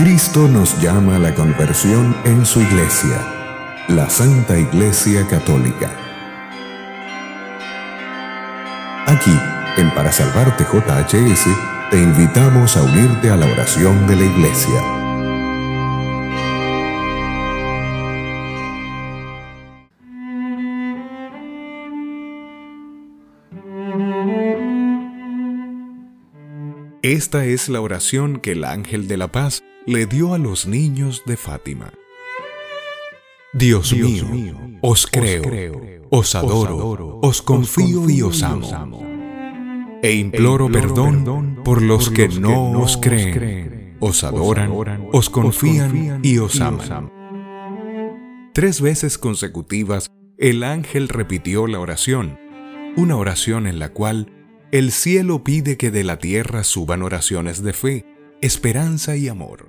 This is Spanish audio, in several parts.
Cristo nos llama a la conversión en su iglesia, la Santa Iglesia Católica. Aquí, en Para Salvarte JHS, te invitamos a unirte a la oración de la iglesia. Esta es la oración que el ángel de la paz le dio a los niños de Fátima. Dios, mío, os creo, os adoro, os confío y os amo. E imploro perdón por los que no os creen, os adoran, os confían y os aman. Tres veces consecutivas, el ángel repitió la oración, una oración en la cual el cielo pide que de la tierra suban oraciones de fe, esperanza y amor.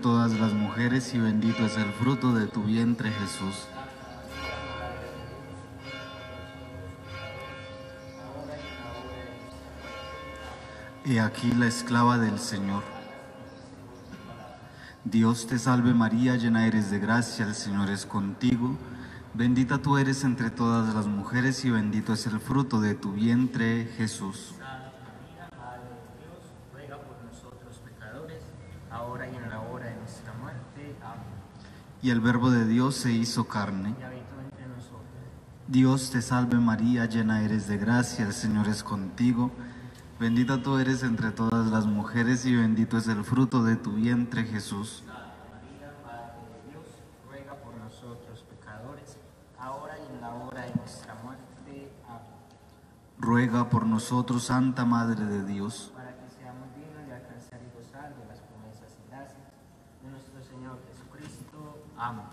todas las mujeres y bendito es el fruto de tu vientre Jesús. He aquí la esclava del Señor. Dios te salve María, llena eres de gracia, el Señor es contigo. Bendita tú eres entre todas las mujeres y bendito es el fruto de tu vientre Jesús. Y el Verbo de Dios se hizo carne. Dios te salve María, llena eres de gracia, el Señor es contigo. Bendita tú eres entre todas las mujeres y bendito es el fruto de tu vientre Jesús. ruega por nosotros, Santa Madre de Dios. para que seamos dignos de alcanzar y gozar de las promesas y gracias de nuestro Señor Jesucristo. Amén.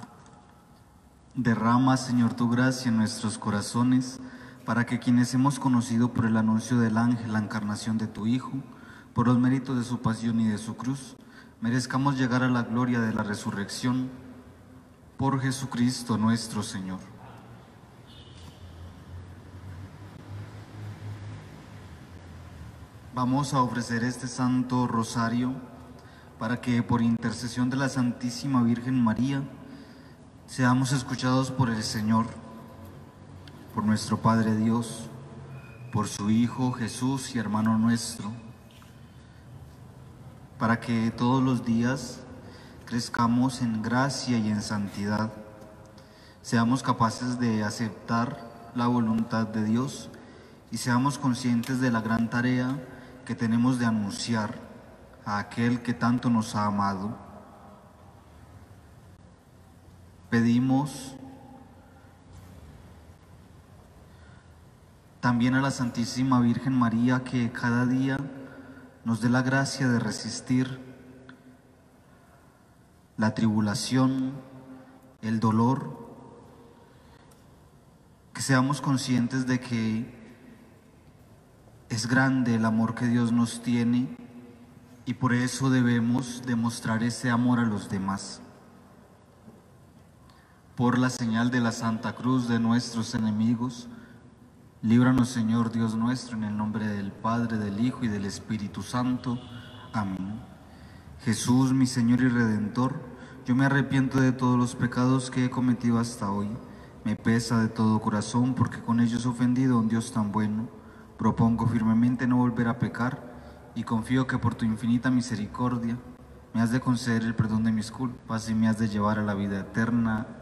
Derrama, Señor, tu gracia en nuestros corazones, para que quienes hemos conocido por el anuncio del ángel la encarnación de tu Hijo, por los méritos de su pasión y de su cruz, merezcamos llegar a la gloria de la resurrección por Jesucristo nuestro Señor. Vamos a ofrecer este santo rosario para que por intercesión de la Santísima Virgen María seamos escuchados por el Señor, por nuestro Padre Dios, por su Hijo Jesús y hermano nuestro, para que todos los días crezcamos en gracia y en santidad, seamos capaces de aceptar la voluntad de Dios y seamos conscientes de la gran tarea que tenemos de anunciar a aquel que tanto nos ha amado. Pedimos también a la Santísima Virgen María que cada día nos dé la gracia de resistir la tribulación, el dolor, que seamos conscientes de que es grande el amor que Dios nos tiene y por eso debemos demostrar ese amor a los demás. Por la señal de la Santa Cruz de nuestros enemigos, líbranos Señor Dios nuestro en el nombre del Padre, del Hijo y del Espíritu Santo. Amén. Jesús, mi Señor y Redentor, yo me arrepiento de todos los pecados que he cometido hasta hoy. Me pesa de todo corazón porque con ellos he ofendido a un Dios tan bueno. Propongo firmemente no volver a pecar y confío que por tu infinita misericordia me has de conceder el perdón de mis culpas y me has de llevar a la vida eterna.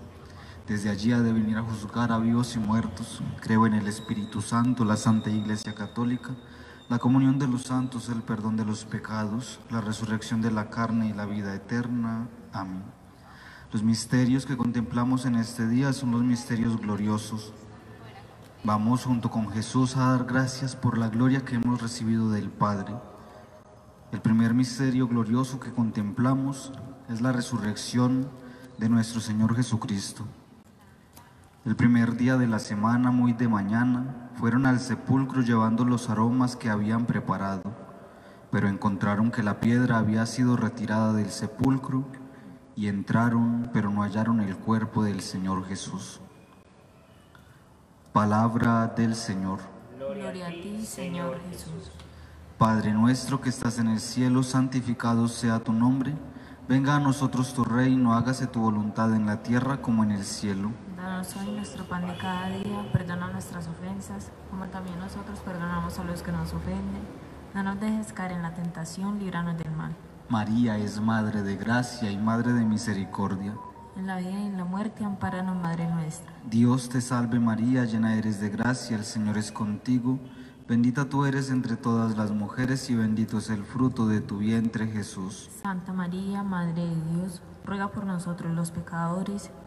Desde allí ha de venir a juzgar a vivos y muertos. Creo en el Espíritu Santo, la Santa Iglesia Católica, la comunión de los santos, el perdón de los pecados, la resurrección de la carne y la vida eterna. Amén. Los misterios que contemplamos en este día son los misterios gloriosos. Vamos junto con Jesús a dar gracias por la gloria que hemos recibido del Padre. El primer misterio glorioso que contemplamos es la resurrección de nuestro Señor Jesucristo. El primer día de la semana, muy de mañana, fueron al sepulcro llevando los aromas que habían preparado, pero encontraron que la piedra había sido retirada del sepulcro y entraron, pero no hallaron el cuerpo del Señor Jesús. Palabra del Señor. Gloria a ti, Señor Jesús. Padre nuestro que estás en el cielo, santificado sea tu nombre. Venga a nosotros tu reino, hágase tu voluntad en la tierra como en el cielo. Danos hoy nuestro pan de cada día, perdona nuestras ofensas, como también nosotros perdonamos a los que nos ofenden. No nos dejes caer en la tentación, líbranos del mal. María es Madre de gracia y Madre de misericordia. En la vida y en la muerte, amparanos, Madre nuestra. Dios te salve María, llena eres de gracia, el Señor es contigo. Bendita tú eres entre todas las mujeres y bendito es el fruto de tu vientre Jesús. Santa María, Madre de Dios, ruega por nosotros los pecadores,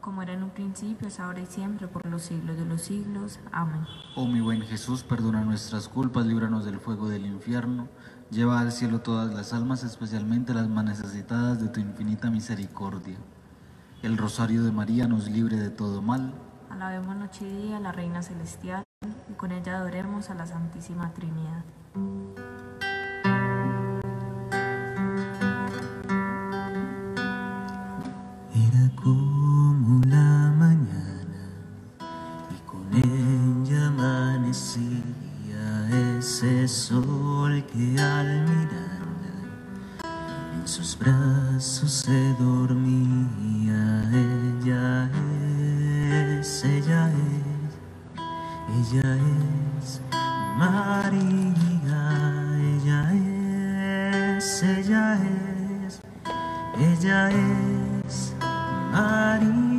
Como era en un principio, es ahora y siempre, por los siglos de los siglos. Amén. Oh mi buen Jesús, perdona nuestras culpas, líbranos del fuego del infierno, lleva al cielo todas las almas, especialmente las más necesitadas de tu infinita misericordia. El rosario de María nos libre de todo mal. Alabemos noche y día a la Reina Celestial y con ella adoremos a la Santísima Trinidad. Era amanecía ese sol que al mirarla en sus brazos se dormía. Ella es, ella es, ella es María, ella es, ella es, ella es María.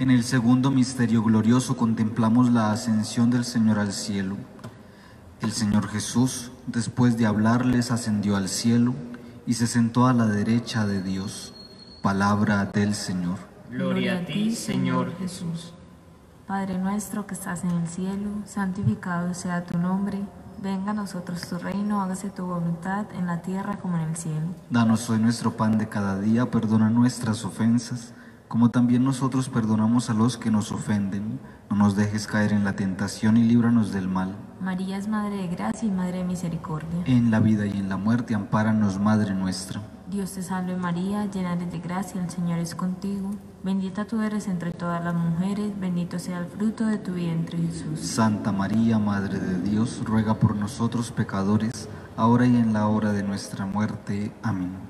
En el segundo misterio glorioso contemplamos la ascensión del Señor al cielo. El Señor Jesús, después de hablarles, ascendió al cielo y se sentó a la derecha de Dios. Palabra del Señor. Gloria a ti, Señor Jesús. Padre nuestro que estás en el cielo, santificado sea tu nombre. Venga a nosotros tu reino, hágase tu voluntad en la tierra como en el cielo. Danos hoy nuestro pan de cada día, perdona nuestras ofensas, como también nosotros perdonamos a los que nos ofenden. No nos dejes caer en la tentación y líbranos del mal. María es Madre de Gracia y Madre de Misericordia. En la vida y en la muerte, ampáranos, Madre nuestra. Dios te salve María, llena eres de gracia, el Señor es contigo. Bendita tú eres entre todas las mujeres, bendito sea el fruto de tu vientre Jesús. Santa María, Madre de Dios, ruega por nosotros pecadores, ahora y en la hora de nuestra muerte. Amén.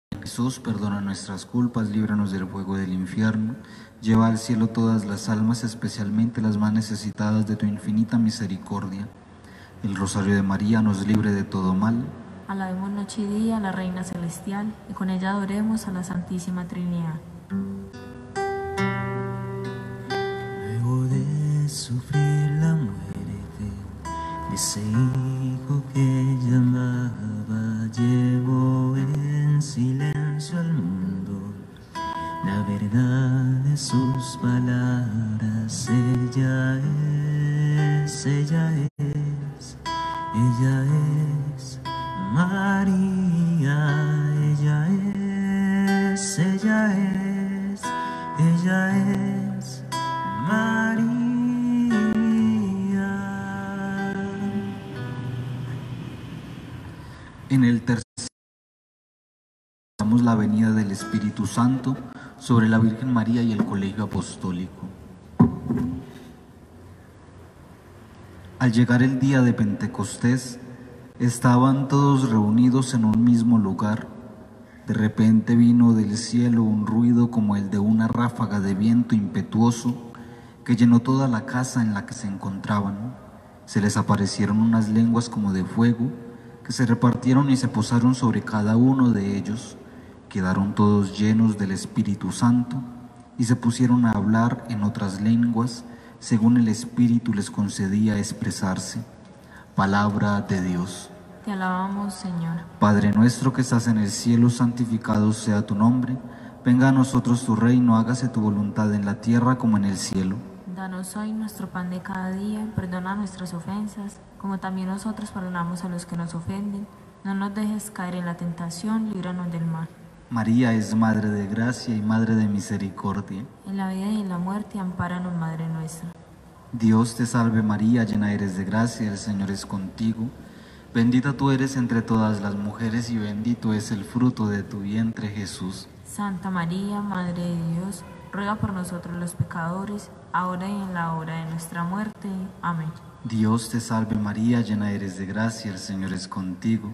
Jesús, perdona nuestras culpas, líbranos del fuego del infierno, lleva al cielo todas las almas, especialmente las más necesitadas de tu infinita misericordia. El rosario de María nos libre de todo mal. Alabemos noche y día a la Reina Celestial y con ella adoremos a la Santísima Trinidad. Luego de sufrir la muerte de ese hijo que llamaba, llevó en silencio al mundo la verdad de sus palabras. Ella es, ella es, Santo sobre la Virgen María y el colegio apostólico. Al llegar el día de Pentecostés, estaban todos reunidos en un mismo lugar. De repente vino del cielo un ruido como el de una ráfaga de viento impetuoso que llenó toda la casa en la que se encontraban. Se les aparecieron unas lenguas como de fuego que se repartieron y se posaron sobre cada uno de ellos. Quedaron todos llenos del Espíritu Santo y se pusieron a hablar en otras lenguas según el Espíritu les concedía expresarse. Palabra de Dios. Te alabamos, Señor. Padre nuestro que estás en el cielo, santificado sea tu nombre. Venga a nosotros tu reino, hágase tu voluntad en la tierra como en el cielo. Danos hoy nuestro pan de cada día, perdona nuestras ofensas, como también nosotros perdonamos a los que nos ofenden. No nos dejes caer en la tentación, líbranos del mal. María es Madre de Gracia y Madre de Misericordia. En la vida y en la muerte, ampáranos, Madre nuestra. Dios te salve María, llena eres de gracia, el Señor es contigo. Bendita tú eres entre todas las mujeres y bendito es el fruto de tu vientre Jesús. Santa María, Madre de Dios, ruega por nosotros los pecadores, ahora y en la hora de nuestra muerte. Amén. Dios te salve María, llena eres de gracia, el Señor es contigo.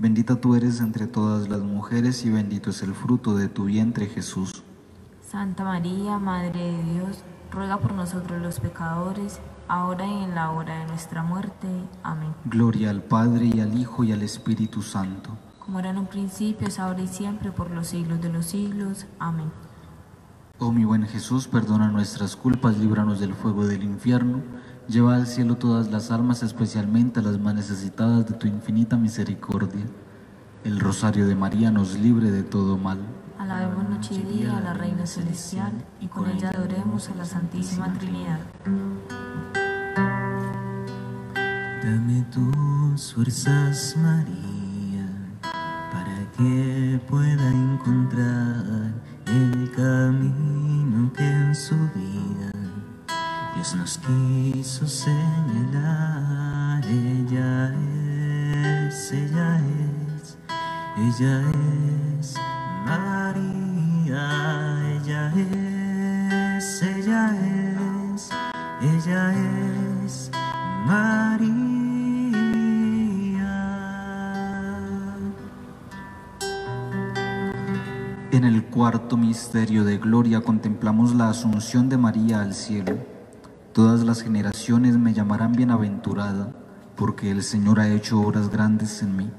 Bendita tú eres entre todas las mujeres y bendito es el fruto de tu vientre Jesús. Santa María, Madre de Dios, ruega por nosotros los pecadores, ahora y en la hora de nuestra muerte. Amén. Gloria al Padre y al Hijo y al Espíritu Santo. Como era en un principio, es ahora y siempre, por los siglos de los siglos. Amén. Oh mi buen Jesús, perdona nuestras culpas, líbranos del fuego del infierno, lleva al cielo todas las almas, especialmente a las más necesitadas de tu infinita misericordia. El rosario de María nos libre de todo mal. Alabemos noche y día a la Reina Celestial, y con ella adoremos a la Santísima Trinidad. Dame tus fuerzas, María, para que pueda encontrar el camino que en su vida Dios nos quiso señalar. Ella es, ella es, ella es María, ella es, ella es, ella es María. En el cuarto misterio de gloria contemplamos la asunción de María al cielo. Todas las generaciones me llamarán bienaventurada, porque el Señor ha hecho obras grandes en mí.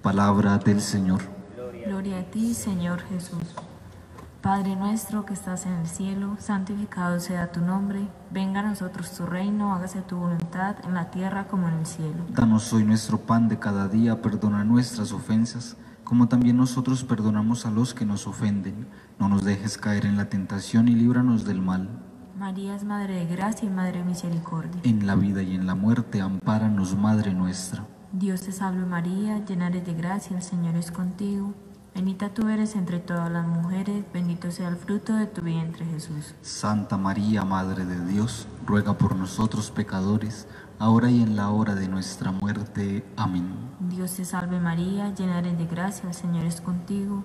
Palabra del Señor. Gloria a ti, Señor Jesús. Padre nuestro que estás en el cielo, santificado sea tu nombre, venga a nosotros tu reino, hágase tu voluntad en la tierra como en el cielo. Danos hoy nuestro pan de cada día, perdona nuestras ofensas, como también nosotros perdonamos a los que nos ofenden. No nos dejes caer en la tentación y líbranos del mal. María es Madre de Gracia y Madre de Misericordia. En la vida y en la muerte, ampáranos, Madre nuestra. Dios te salve María, llena eres de gracia, el Señor es contigo. Bendita tú eres entre todas las mujeres, bendito sea el fruto de tu vientre Jesús. Santa María, Madre de Dios, ruega por nosotros pecadores, ahora y en la hora de nuestra muerte. Amén. Dios te salve María, llena eres de gracia, el Señor es contigo.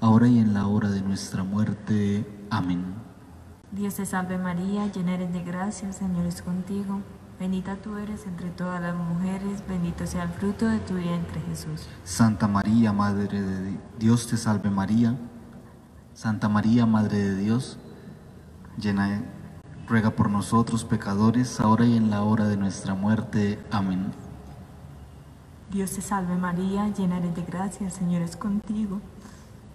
ahora y en la hora de nuestra muerte. Amén. Dios te salve María, llena eres de gracia, el Señor es contigo. Bendita tú eres entre todas las mujeres, bendito sea el fruto de tu vientre Jesús. Santa María, Madre de Dios, te salve María. Santa María, Madre de Dios, llena ruega por nosotros pecadores, ahora y en la hora de nuestra muerte. Amén. Dios te salve María, llena eres de gracia, el Señor es contigo.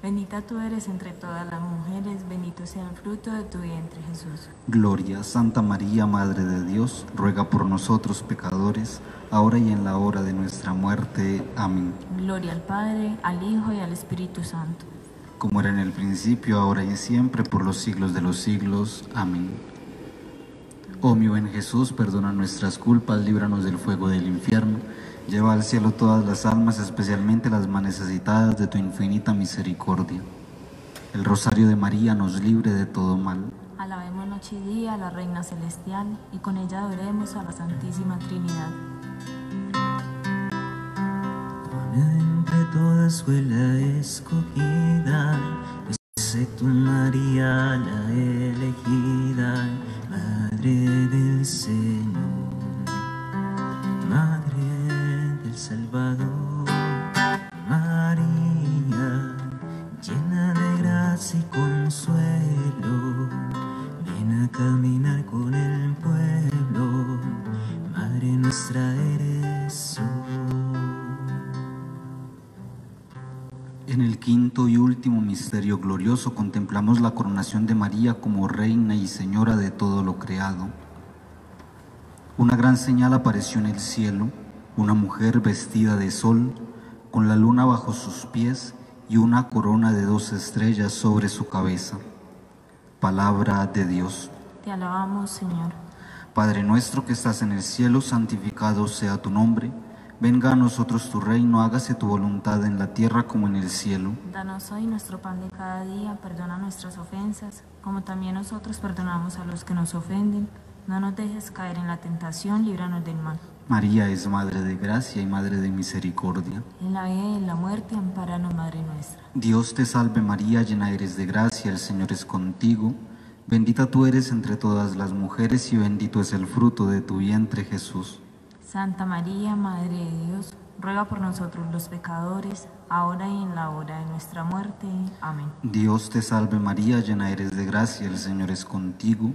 Bendita tú eres entre todas las mujeres, bendito sea el fruto de tu vientre Jesús. Gloria, Santa María, Madre de Dios, ruega por nosotros pecadores, ahora y en la hora de nuestra muerte. Amén. Gloria al Padre, al Hijo y al Espíritu Santo. Como era en el principio, ahora y siempre, por los siglos de los siglos. Amén. Oh mi buen Jesús, perdona nuestras culpas, líbranos del fuego del infierno, lleva al cielo todas las almas, especialmente las más necesitadas de tu infinita misericordia. El rosario de María nos libre de todo mal. Alabemos noche y día a la Reina Celestial y con ella adoremos a la Santísima Trinidad. Entre todas fue la escogida, excepto María la elegida, Madre del Señor, y consuelo, ven a caminar con el pueblo, Madre nuestra eres tú. En el quinto y último misterio glorioso contemplamos la coronación de María como reina y señora de todo lo creado. Una gran señal apareció en el cielo, una mujer vestida de sol, con la luna bajo sus pies y una corona de dos estrellas sobre su cabeza. Palabra de Dios. Te alabamos, Señor. Padre nuestro que estás en el cielo, santificado sea tu nombre. Venga a nosotros tu reino, hágase tu voluntad en la tierra como en el cielo. Danos hoy nuestro pan de cada día, perdona nuestras ofensas, como también nosotros perdonamos a los que nos ofenden. No nos dejes caer en la tentación, líbranos del mal. María es Madre de Gracia y Madre de Misericordia. En la vida y en la muerte, amparanos, Madre nuestra. Dios te salve María, llena eres de gracia, el Señor es contigo. Bendita tú eres entre todas las mujeres y bendito es el fruto de tu vientre Jesús. Santa María, Madre de Dios, ruega por nosotros los pecadores, ahora y en la hora de nuestra muerte. Amén. Dios te salve María, llena eres de gracia, el Señor es contigo.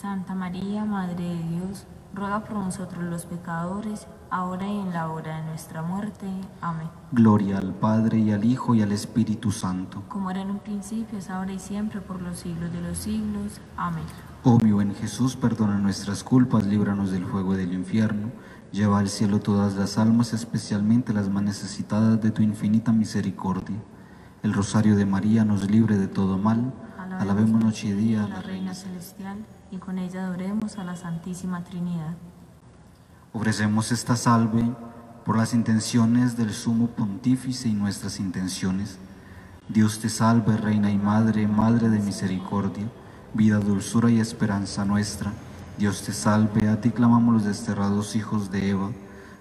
Santa María, Madre de Dios, ruega por nosotros los pecadores, ahora y en la hora de nuestra muerte. Amén. Gloria al Padre y al Hijo y al Espíritu Santo. Como era en un principio, es ahora y siempre, por los siglos de los siglos. Amén. Oh mi buen Jesús, perdona nuestras culpas, líbranos del fuego del infierno, lleva al cielo todas las almas, especialmente las más necesitadas de tu infinita misericordia. El rosario de María nos libre de todo mal. Alabemos noche y día a la Reina Celestial y con ella adoremos a la Santísima Trinidad. Ofrecemos esta salve por las intenciones del Sumo Pontífice y nuestras intenciones. Dios te salve, Reina y Madre, Madre de Misericordia, vida, dulzura y esperanza nuestra. Dios te salve, a ti clamamos los desterrados hijos de Eva,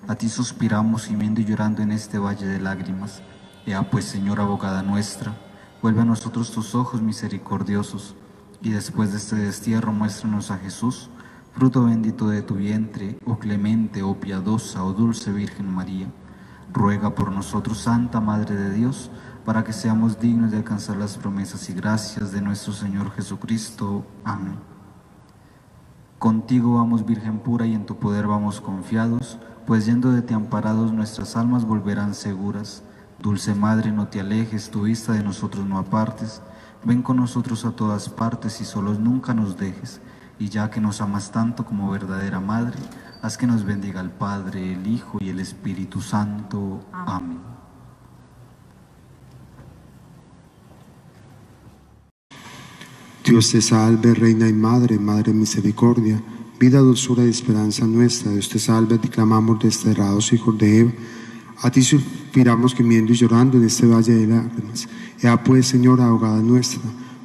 a ti suspiramos gimiendo y llorando en este valle de lágrimas. Ea pues, Señora abogada nuestra, vuelve a nosotros tus ojos misericordiosos, y después de este destierro muéstranos a Jesús, fruto bendito de tu vientre, oh clemente, oh piadosa, oh dulce Virgen María. Ruega por nosotros, Santa Madre de Dios, para que seamos dignos de alcanzar las promesas y gracias de nuestro Señor Jesucristo. Amén. Contigo vamos, Virgen pura, y en tu poder vamos confiados, pues yendo de ti amparados nuestras almas volverán seguras. Dulce Madre, no te alejes, tu vista de nosotros no apartes. Ven con nosotros a todas partes y solos nunca nos dejes. Y ya que nos amas tanto como verdadera Madre, haz que nos bendiga el Padre, el Hijo y el Espíritu Santo. Amén. Dios te salve, Reina y Madre, Madre de Misericordia, vida, dulzura y esperanza nuestra. Dios te salve, ti clamamos desterrados hijos de Eva. A ti suspiramos gimiendo y llorando en este valle de lágrimas. Ya pues, Señora, abogada nuestra,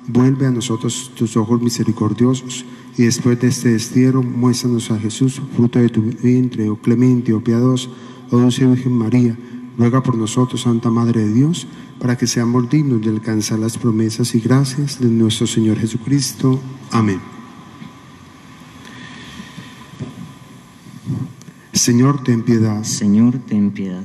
vuelve a nosotros tus ojos misericordiosos y después de este destierro muéstranos a Jesús, fruto de tu vientre, oh clemente, oh piadoso, oh dulce Virgen María. Ruega por nosotros, Santa Madre de Dios, para que seamos dignos de alcanzar las promesas y gracias de nuestro Señor Jesucristo. Amén. Señor, ten piedad. Señor, ten piedad.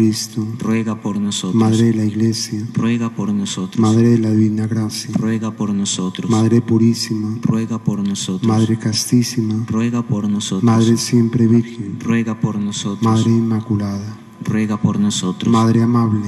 Ruega por nosotros. Madre de la Iglesia, Ruega por nosotros. Madre de la Divina Gracia, Ruega por nosotros. Madre purísima, Ruega por nosotros. Madre castísima, Ruega por nosotros. Madre siempre Virgen, Ruega por nosotros. Madre inmaculada, Ruega por nosotros. Madre amable,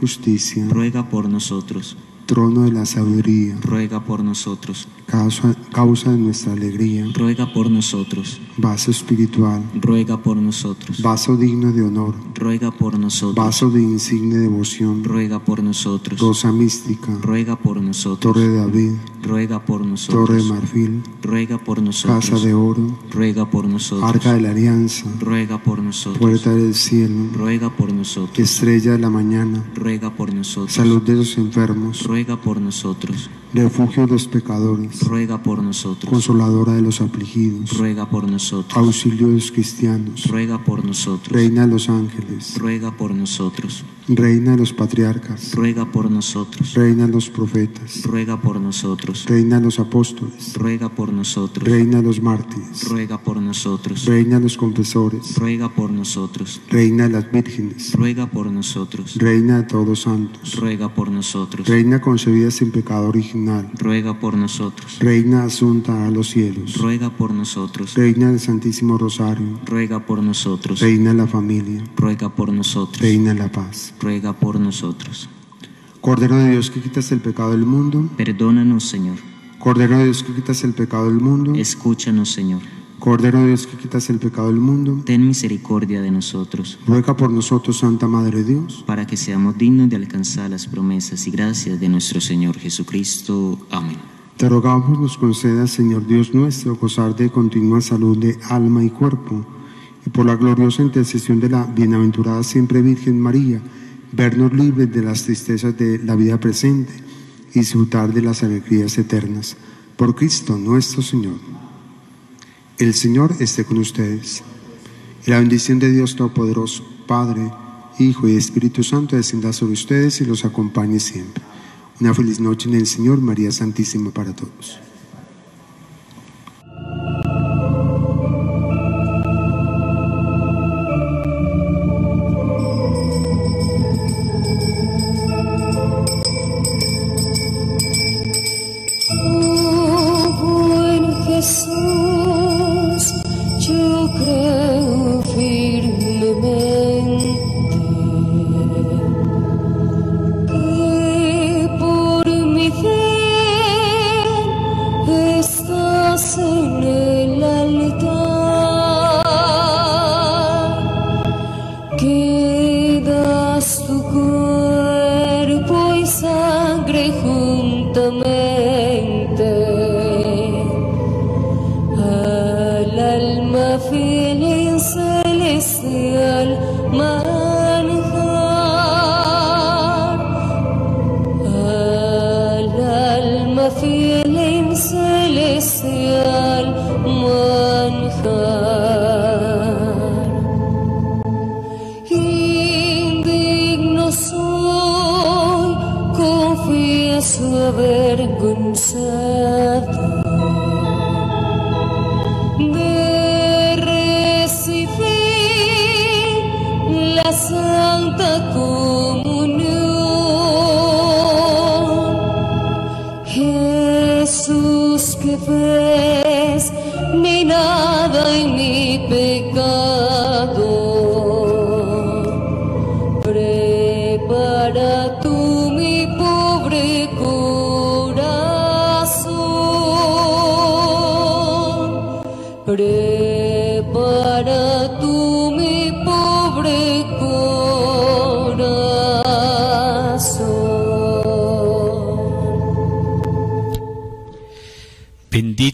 justicia, Ruega por nosotros. Trono de la sabiduría, Ruega por nosotros. causa, causa de nuestra alegría, Ruega por nosotros. vaso espiritual, Ruega por nosotros. vaso digno de honor, Ruega por nosotros. vaso de insigne devoción, Ruega por nosotros. rosa mística, Ruega por nosotros. torre de David, Ruega por torre de nosotros. marfil, Ruega por casa nosotros. de oro, Ruega por nosotros. arca de la alianza, Ruega por nosotros. puerta del cielo, Ruega por nosotros. estrella de la mañana, Ruega por nosotros. salud de los enfermos, Ruega por nosotros. refugio de los pecadores, Ruega por nosotros. consoladora de los afligidos, Ruega por nosotros. auxilio de los cristianos, Ruega por nosotros. reina de los ángeles, Ruega por nosotros. Reina de los patriarcas, ruega por nosotros, Reina los profetas, ruega por nosotros, Reina los apóstoles, ruega por nosotros, Reina los mártires, ruega por nosotros, Reina los confesores, ruega por nosotros, Reina de las vírgenes, ruega por nosotros, Reina de todos los santos, ruega por nosotros, Reina concebida sin pecado original, ruega por nosotros, Reina asunta a los cielos, ruega por nosotros, Reina del Santísimo Rosario, ruega por nosotros, Reina la familia, ruega por nosotros, Reina la paz. Ruega por nosotros. Cordero de Dios que quitas el pecado del mundo, Perdónanos, Señor, Cordero de Dios que quitas el pecado del mundo, escúchanos, Señor, Cordero de Dios que quitas el pecado del mundo, ten misericordia de nosotros, ruega por nosotros, Santa Madre de Dios. para que seamos dignos de alcanzar las promesas y gracias de nuestro Señor Jesucristo. Amén. Te rogamos nos conceda, Señor Dios nuestro, gozar de continua salud de alma y cuerpo, y por la gloriosa intercesión de la bienaventurada siempre Virgen María, vernos libres de las tristezas de la vida presente y disfrutar de las alegrías eternas. Por Cristo nuestro Señor. El Señor esté con ustedes. Y la bendición de Dios Todopoderoso, Padre, Hijo y Espíritu Santo descienda sobre ustedes y los acompañe siempre. Una feliz noche en el Señor, María Santísima para todos.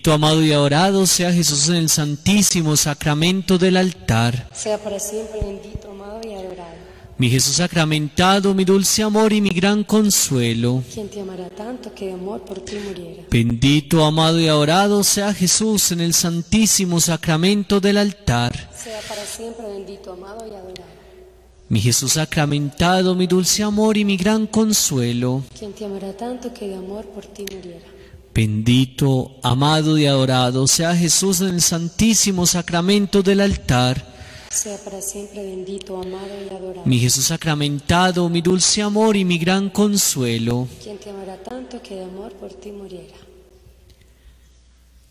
Bendito, amado y adorado sea Jesús en el santísimo sacramento del altar. Sea para siempre bendito, amado y adorado. Mi Jesús sacramentado, mi dulce amor y mi gran consuelo. Quien te amará tanto que de amor por ti muriera. Bendito, amado y adorado sea Jesús en el santísimo sacramento del altar. Sea para siempre bendito, amado y adorado. Mi Jesús sacramentado, mi dulce amor y mi gran consuelo. Quien te amará tanto que de amor por ti muriera. Bendito, amado y adorado sea Jesús en el santísimo sacramento del altar. Sea para siempre bendito, amado y adorado. Mi Jesús sacramentado, mi dulce amor y mi gran consuelo. Quien te amará tanto que de amor por ti muriera.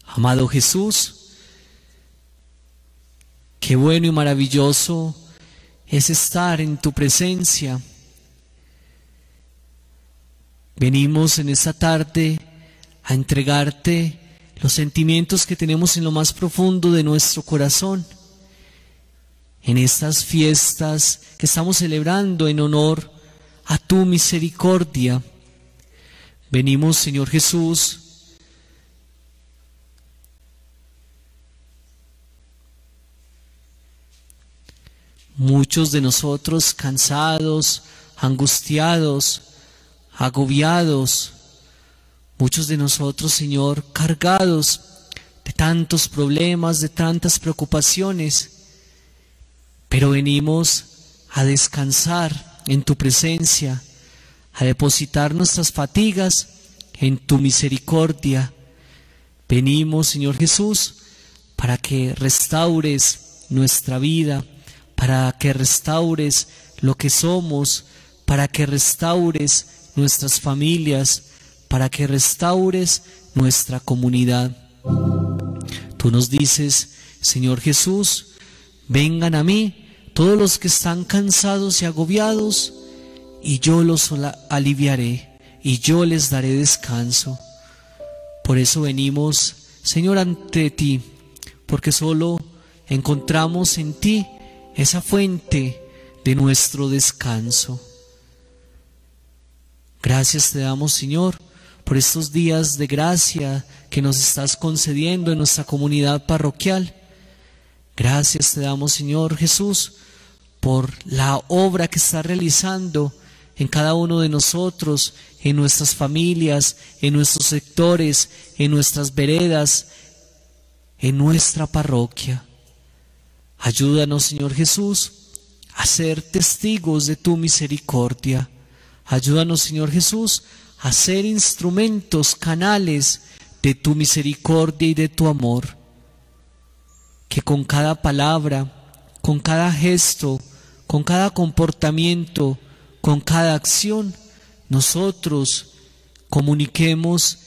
Amado Jesús, qué bueno y maravilloso es estar en tu presencia. Venimos en esta tarde a entregarte los sentimientos que tenemos en lo más profundo de nuestro corazón. En estas fiestas que estamos celebrando en honor a tu misericordia. Venimos, Señor Jesús, Muchos de nosotros cansados, angustiados, agobiados. Muchos de nosotros, Señor, cargados de tantos problemas, de tantas preocupaciones. Pero venimos a descansar en tu presencia, a depositar nuestras fatigas en tu misericordia. Venimos, Señor Jesús, para que restaures nuestra vida, para que restaures lo que somos, para que restaures nuestras familias, para que restaures nuestra comunidad. Tú nos dices, Señor Jesús, vengan a mí todos los que están cansados y agobiados, y yo los aliviaré, y yo les daré descanso. Por eso venimos, Señor, ante ti, porque solo encontramos en ti esa fuente de nuestro descanso. Gracias te damos, Señor, por estos días de gracia que nos estás concediendo en nuestra comunidad parroquial. Gracias te damos, Señor Jesús, por la obra que estás realizando en cada uno de nosotros, en nuestras familias, en nuestros sectores, en nuestras veredas, en nuestra parroquia. Ayúdanos, Señor Jesús, a ser testigos de tu misericordia. Ayúdanos, Señor Jesús, ser instrumentos, canales de tu misericordia y de tu amor. Que con cada palabra, con cada gesto, con cada comportamiento, con cada acción, nosotros comuniquemos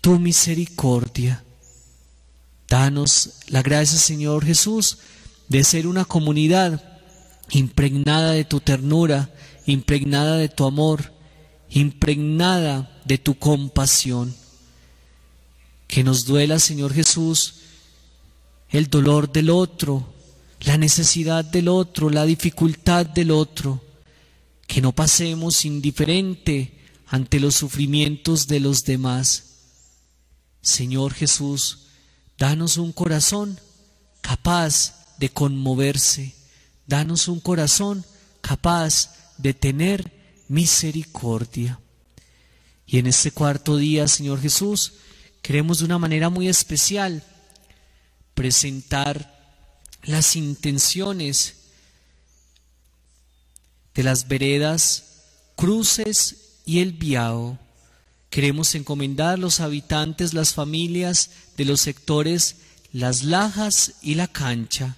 tu misericordia. Danos la gracia, Señor Jesús, de ser una comunidad impregnada de tu ternura, impregnada de tu amor, impregnada de tu compasión. Que nos duela, Señor Jesús, el dolor del otro, la necesidad del otro, la dificultad del otro. Que no pasemos indiferente ante los sufrimientos de los demás. Señor Jesús, danos un corazón capaz de conmoverse. Danos un corazón capaz de tener misericordia. Y en este cuarto día, Señor Jesús, queremos de una manera muy especial presentar las intenciones de las veredas, cruces y el viao. Queremos encomendar los habitantes, las familias de los sectores Las Lajas y La Cancha,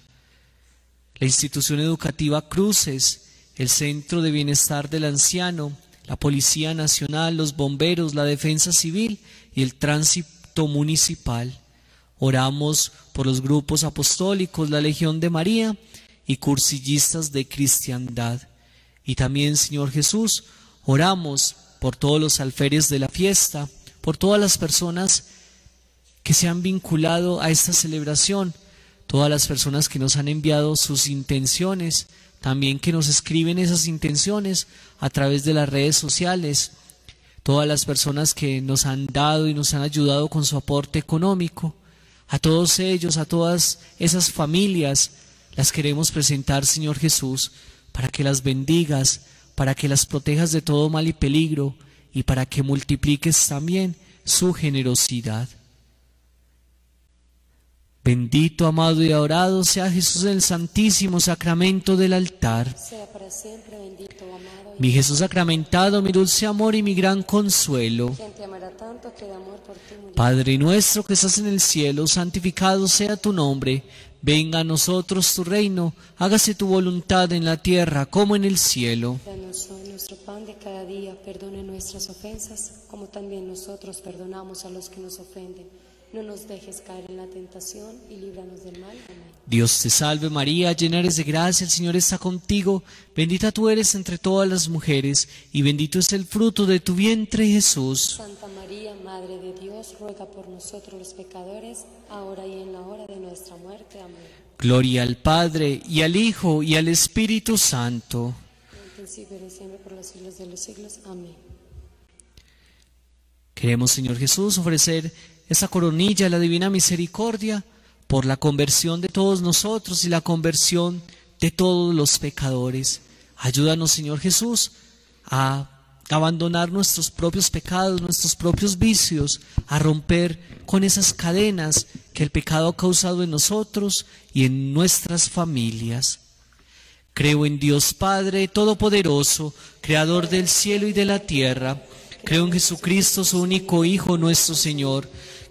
la institución educativa Cruces, el Centro de Bienestar del Anciano, la Policía Nacional, los bomberos, la Defensa Civil y el Tránsito Municipal. Oramos por los grupos apostólicos, la Legión de María y cursillistas de cristiandad. Y también, Señor Jesús, oramos por todos los alférez de la fiesta, por todas las personas que se han vinculado a esta celebración, todas las personas que nos han enviado sus intenciones, también que nos escriben esas intenciones a través de las redes sociales, todas las personas que nos han dado y nos han ayudado con su aporte económico, a todos ellos, a todas esas familias, las queremos presentar, Señor Jesús, para que las bendigas, para que las protejas de todo mal y peligro y para que multipliques también su generosidad. Bendito, amado y adorado sea Jesús en el santísimo sacramento del altar. Sea para siempre bendito, amado. Mi Jesús sacramentado, mi dulce amor y mi gran consuelo. Quien te amará tanto que de amor por ti murió. Padre nuestro que estás en el cielo, santificado sea tu nombre. Venga a nosotros tu reino, hágase tu voluntad en la tierra como en el cielo. Danos hoy nuestro pan de cada día, perdona nuestras ofensas, como también nosotros perdonamos a los que nos ofenden. No nos dejes caer en la tentación y líbranos del mal. Amén. Dios te salve María, llena eres de gracia, el Señor está contigo, bendita tú eres entre todas las mujeres, y bendito es el fruto de tu vientre Jesús. Santa María, Madre de Dios, ruega por nosotros los pecadores, ahora y en la hora de nuestra muerte. Amén. Gloria al Padre, y al Hijo, y al Espíritu Santo. En el principio y siempre por los siglos de los siglos. Amén. Queremos, Señor Jesús, ofrecer esa coronilla de la divina misericordia por la conversión de todos nosotros y la conversión de todos los pecadores. Ayúdanos, Señor Jesús, a abandonar nuestros propios pecados, nuestros propios vicios, a romper con esas cadenas que el pecado ha causado en nosotros y en nuestras familias. Creo en Dios Padre Todopoderoso, Creador del cielo y de la tierra. Creo en Jesucristo, su único Hijo, nuestro Señor,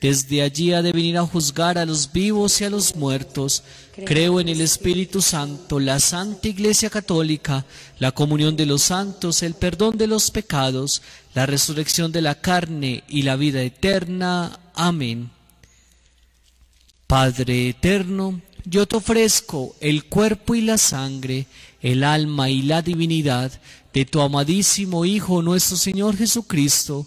Desde allí ha de venir a juzgar a los vivos y a los muertos. Creo en el Espíritu Santo, la Santa Iglesia Católica, la comunión de los santos, el perdón de los pecados, la resurrección de la carne y la vida eterna. Amén. Padre eterno, yo te ofrezco el cuerpo y la sangre, el alma y la divinidad de tu amadísimo Hijo nuestro Señor Jesucristo,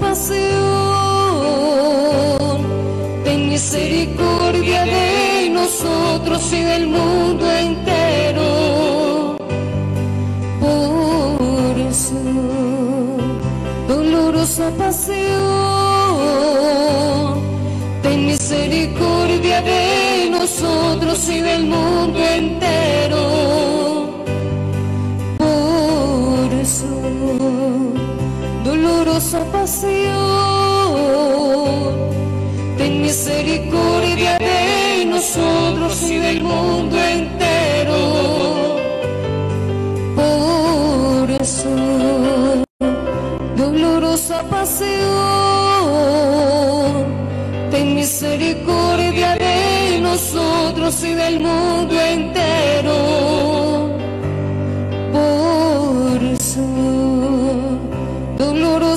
Pasión, ten misericordia de nosotros y del mundo entero. Por su dolorosa pasión misericordia de nosotros y del mundo entero. Por su dolorosa pasión, ten misericordia de nosotros y del mundo entero. Por su dolorosa pasión misericordia de nosotros y del mundo entero.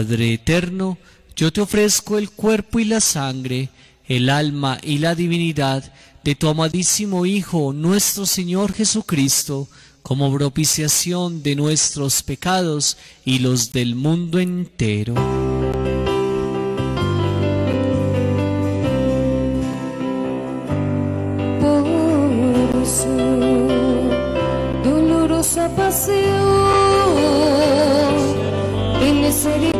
Padre eterno, yo te ofrezco el cuerpo y la sangre, el alma y la divinidad de tu amadísimo Hijo, nuestro Señor Jesucristo, como propiciación de nuestros pecados y los del mundo entero. Por su dolorosa pasión misericordia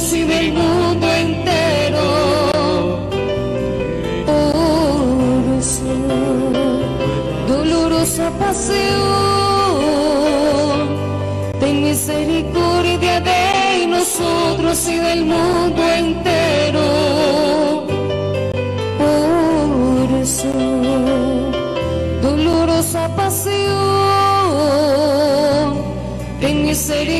Y del mundo entero. Su dolorosa pasión, ten misericordia de nosotros y del mundo entero. Dolorosa pasión, ten misericordia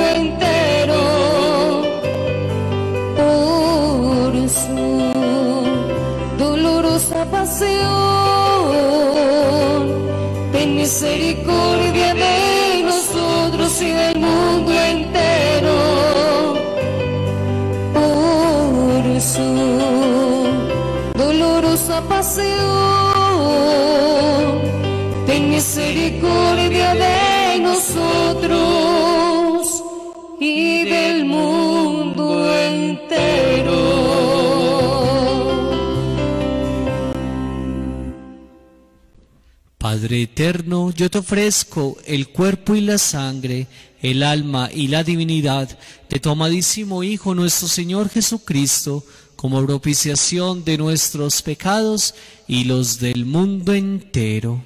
misericordia de nosotros y del mundo entero. Padre eterno, yo te ofrezco el cuerpo y la sangre, el alma y la divinidad de tu amadísimo Hijo nuestro Señor Jesucristo, como propiciación de nuestros pecados y los del mundo entero.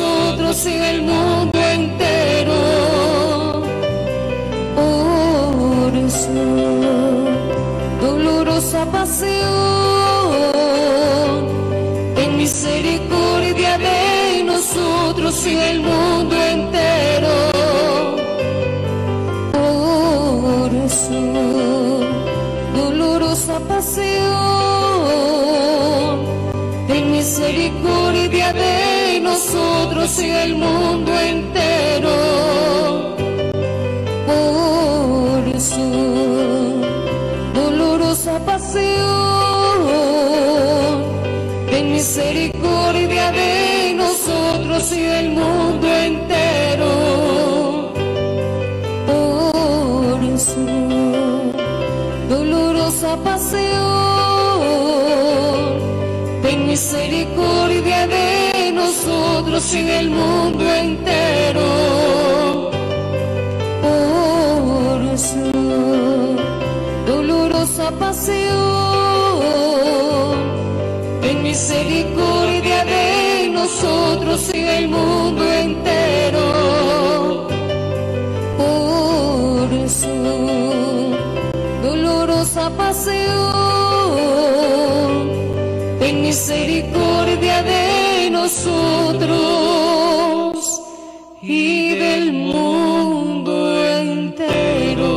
nosotros y del mundo entero por dolorosa pasión. Ten misericordia de nosotros y del mundo entero. Por dolorosa pasión. Ten misericordia de nosotros y del mundo entero por su dolorosa pasión. Ten misericordia de nosotros y del mundo entero. Por su dolorosa pasión. Ten misericordia nosotros y del mundo entero por su dolorosa pasión. Ten misericordia de nosotros y del mundo entero. Por su dolorosa pasión. Ten misericordia y del mundo entero.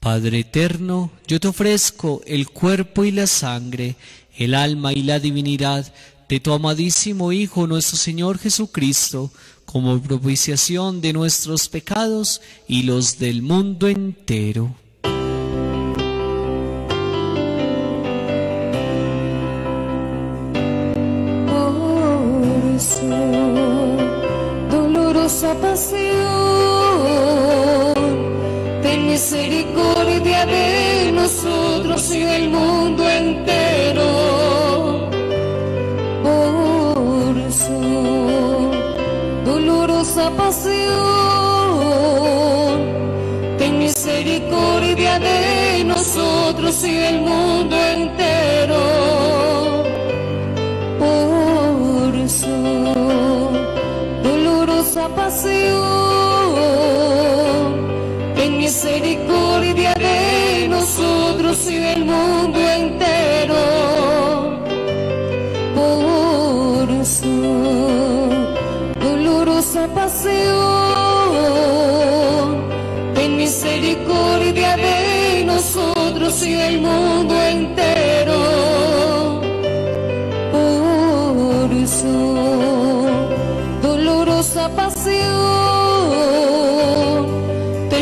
Padre eterno, yo te ofrezco el cuerpo y la sangre, el alma y la divinidad de tu amadísimo Hijo nuestro Señor Jesucristo, como propiciación de nuestros pecados y los del mundo entero.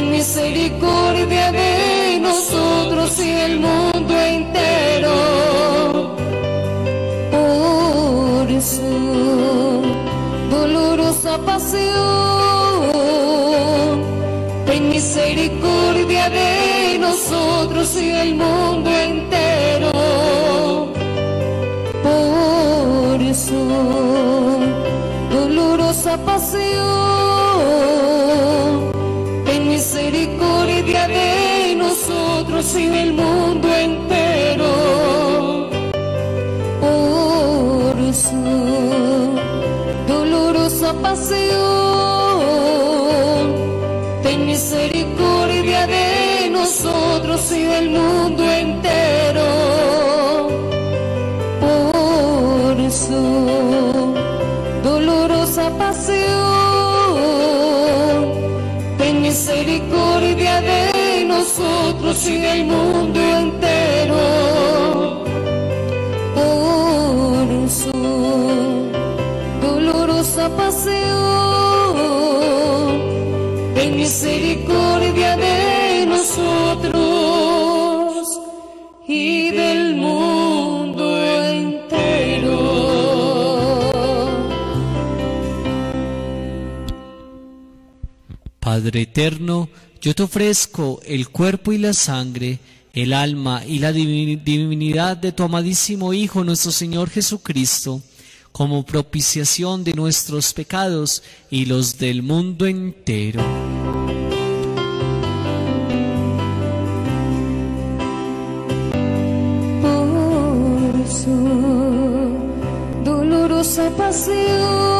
Ten misericordia de nosotros y del mundo entero. Por su dolorosa pasión, ten misericordia de nosotros y del mundo y del mundo entero. Por su dolorosa pasión, y del mundo entero. Por su dolorosa pasión, ten misericordia de nosotros y del mundo entero. Padre eterno, yo te ofrezco el cuerpo y la sangre, el alma y la divi- divinidad de tu amadísimo Hijo, nuestro Señor Jesucristo, como propiciación de nuestros pecados y los del mundo entero. por su dolorosa pasión,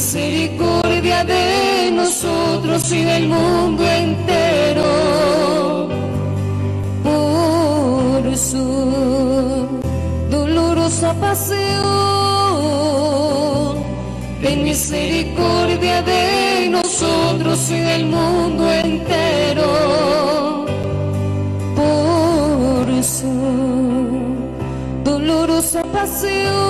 Misericordia de nosotros y del mundo entero. Por su dolorosa pasión. Ten misericordia de nosotros y del mundo entero por su dolorosa pasión.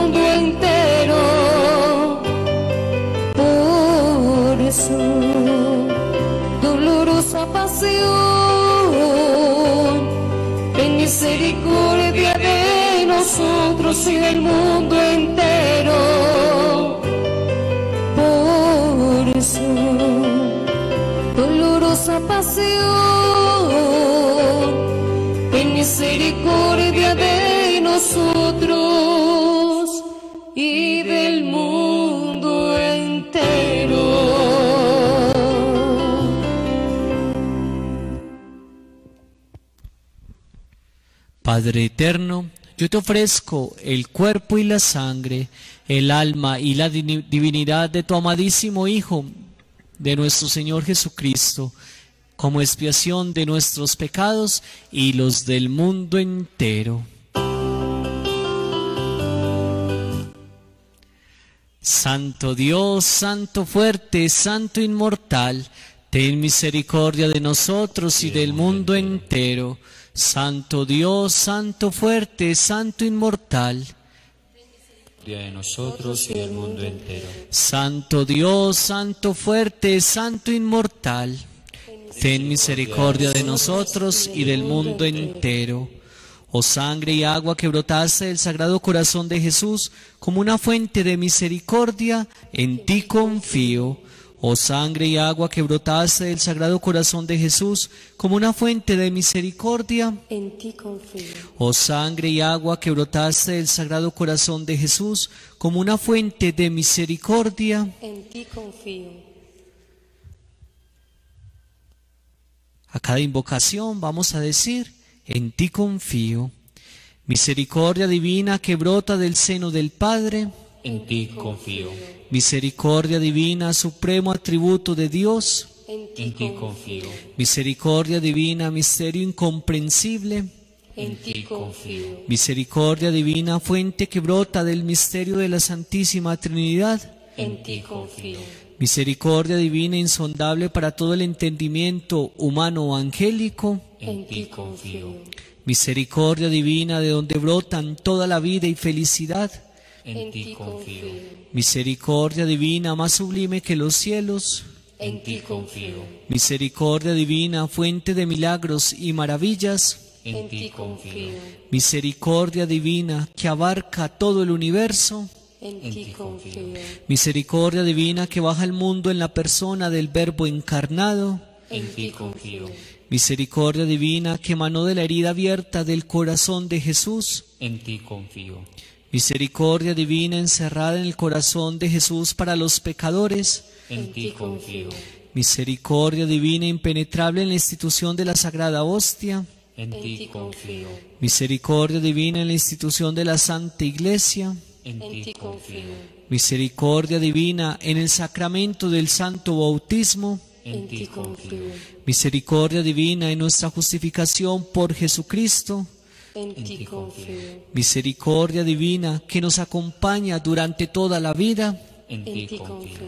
el mundo entero. Por su dolorosa pasión, en misericordia de nosotros y del mundo entero. Padre eterno, yo te ofrezco el cuerpo y la sangre, el alma y la divinidad de tu amadísimo Hijo, de nuestro Señor Jesucristo, como expiación de nuestros pecados y los del mundo entero. Santo Dios, Santo fuerte, Santo inmortal, ten misericordia de nosotros y del mundo entero. Santo Dios, Santo fuerte, Santo inmortal. de nosotros y del mundo entero. Santo Dios, Santo fuerte, Santo inmortal. Ten misericordia de nosotros y del mundo entero. Oh sangre y agua que brotaste del Sagrado Corazón de Jesús como una fuente de misericordia, en ti confío. Oh sangre y agua que brotaste del Sagrado Corazón de Jesús como una fuente de misericordia, En ti confío. Oh sangre y agua que brotaste del Sagrado Corazón de Jesús como una fuente de misericordia, En ti confío. a cada invocación vamos a decir, en ti confío. Misericordia divina que brota del seno del Padre, En ti confío. misericordia divina, supremo atributo de Dios, En ti En ti confío. confío. misericordia divina, misterio incomprensible, En ti confío. misericordia divina, fuente que brota del misterio de la Santísima Trinidad, En ti confío. misericordia divina insondable para todo el entendimiento humano o angélico, En ti confío. misericordia divina de donde brotan toda la vida y felicidad, En ti confío. misericordia divina más sublime que los cielos, En ti confío. misericordia divina fuente de milagros y maravillas, En ti confío. misericordia divina que abarca todo el universo, En ti confío. misericordia divina que baja al mundo en la persona del Verbo encarnado, En ti confío. misericordia divina que emanó de la herida abierta del corazón de Jesús, En ti confío. Misericordia divina encerrada en el corazón de Jesús para los pecadores, En ti confío. misericordia divina impenetrable en la institución de la Sagrada Hostia, En ti confío. misericordia divina en la institución de la Santa Iglesia, En ti confío. misericordia divina en el sacramento del Santo Bautismo, En ti confío. misericordia divina en nuestra justificación por Jesucristo, En ti confío. misericordia divina que nos acompaña durante toda la vida, En En ti confío.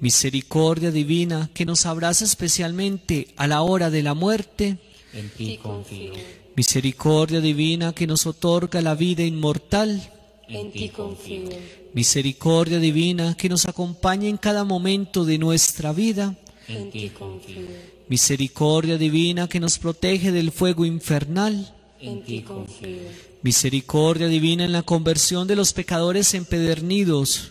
misericordia divina que nos abraza especialmente a la hora de la muerte, En ti confío. misericordia divina que nos otorga la vida inmortal, En ti confío. misericordia divina que nos acompaña en cada momento de nuestra vida, En ti confío. misericordia divina que nos protege del fuego infernal, En ti confío. misericordia divina en la conversión de los pecadores empedernidos,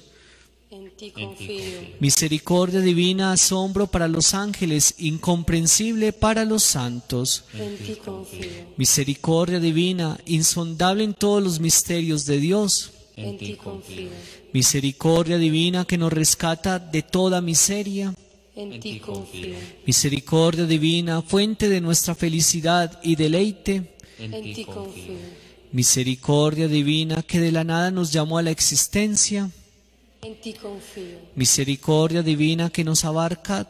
En ti confío. misericordia divina asombro para los ángeles, incomprensible para los santos, En ti confío. misericordia divina insondable en todos los misterios de Dios, En ti confío. misericordia divina que nos rescata de toda miseria, En ti confío. misericordia divina fuente de nuestra felicidad y deleite, En En ti confío. misericordia divina que de la nada nos llamó a la existencia, En ti confío. misericordia divina que nos abarca,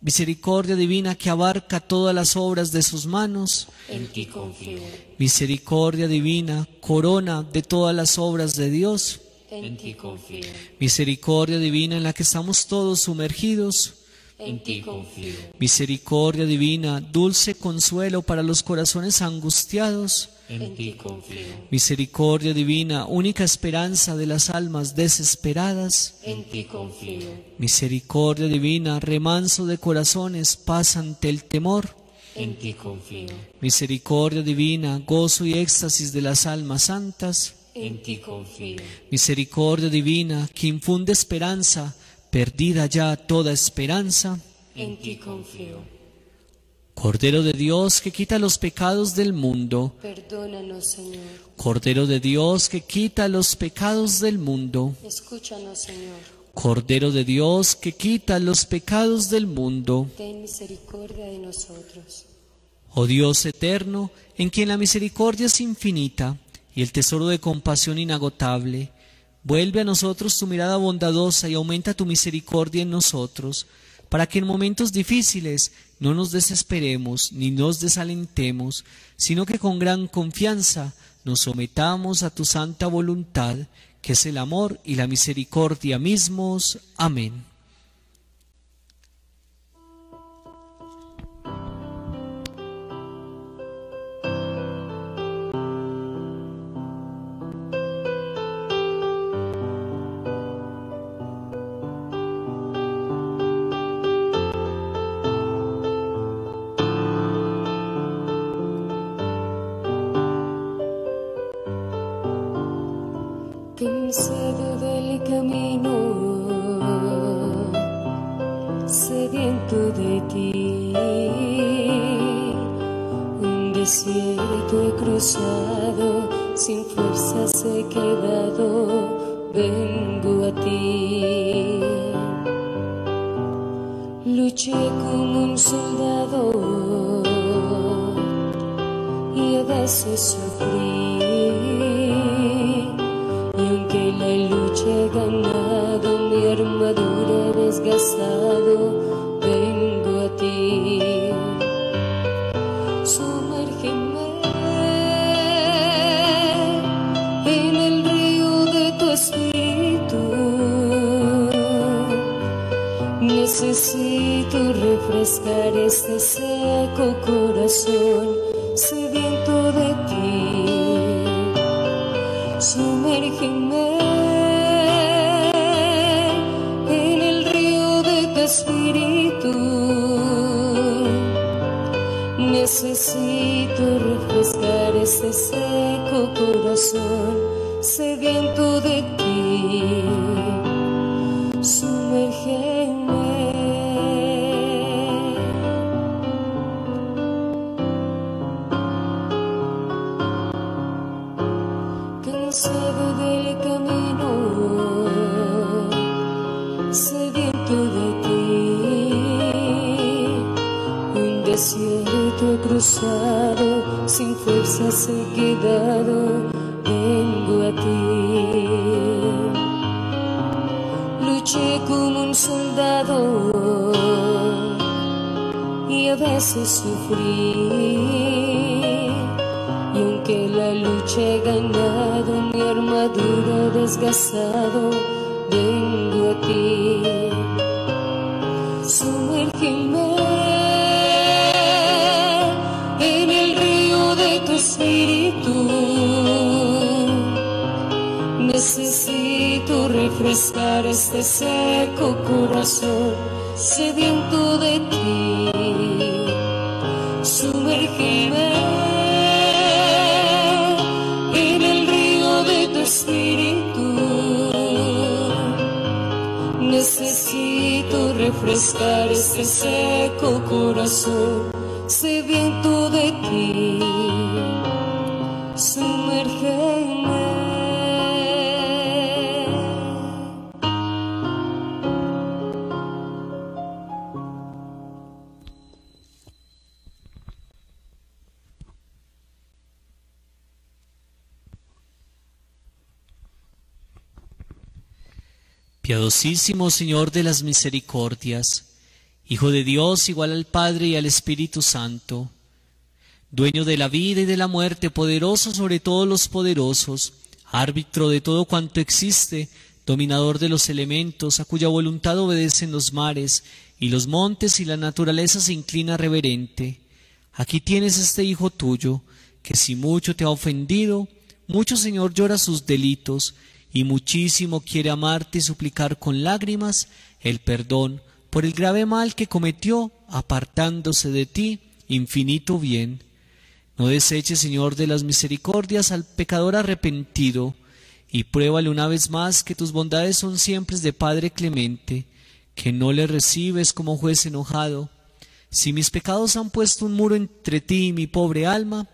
misericordia divina que abarca todas las obras de sus manos, En ti confío. misericordia divina, corona de todas las obras de Dios, En ti confío. misericordia divina en la que estamos todos sumergidos, En ti confío. misericordia divina, dulce consuelo para los corazones angustiados, En ti confío. misericordia divina, única esperanza de las almas desesperadas, En ti confío. misericordia divina, remanso de corazones, paz ante el temor, En ti confío. misericordia divina, gozo y éxtasis de las almas santas, En ti confío. misericordia divina que infunde esperanza, perdida ya toda esperanza, En ti confío. Cordero de Dios que quita los pecados del mundo. Perdónanos, Señor. Cordero de Dios que quita los pecados del mundo. Escúchanos, Señor. Cordero de Dios que quita los pecados del mundo. Ten misericordia de nosotros. Oh Dios eterno, en quien la misericordia es infinita y el tesoro de compasión inagotable, vuelve a nosotros tu mirada bondadosa y aumenta tu misericordia en nosotros, para que en momentos difíciles no nos desesperemos ni nos desalentemos, sino que con gran confianza nos sometamos a tu santa voluntad, que es el amor y la misericordia mismos. Amén. Sumérgeme en el río de tu espíritu. Necesito refrescar este seco corazón sediento de ti. Piadosísimo Señor de las misericordias, Hijo de Dios igual al Padre y al Espíritu Santo, dueño de la vida y de la muerte, poderoso sobre todos los poderosos, árbitro de todo cuanto existe, dominador de los elementos, a cuya voluntad obedecen los mares y los montes y la naturaleza se inclina reverente. Aquí tienes este Hijo tuyo, que si mucho te ha ofendido, mucho Señor llora sus delitos, y muchísimo quiere amarte y suplicar con lágrimas el perdón por el grave mal que cometió, apartándose de ti, infinito bien. No deseches, Señor de las misericordias, al pecador arrepentido, y pruébale una vez más que tus bondades son siempre de Padre clemente, que no le recibes como juez enojado, Si mis pecados han puesto un muro entre ti y mi pobre alma,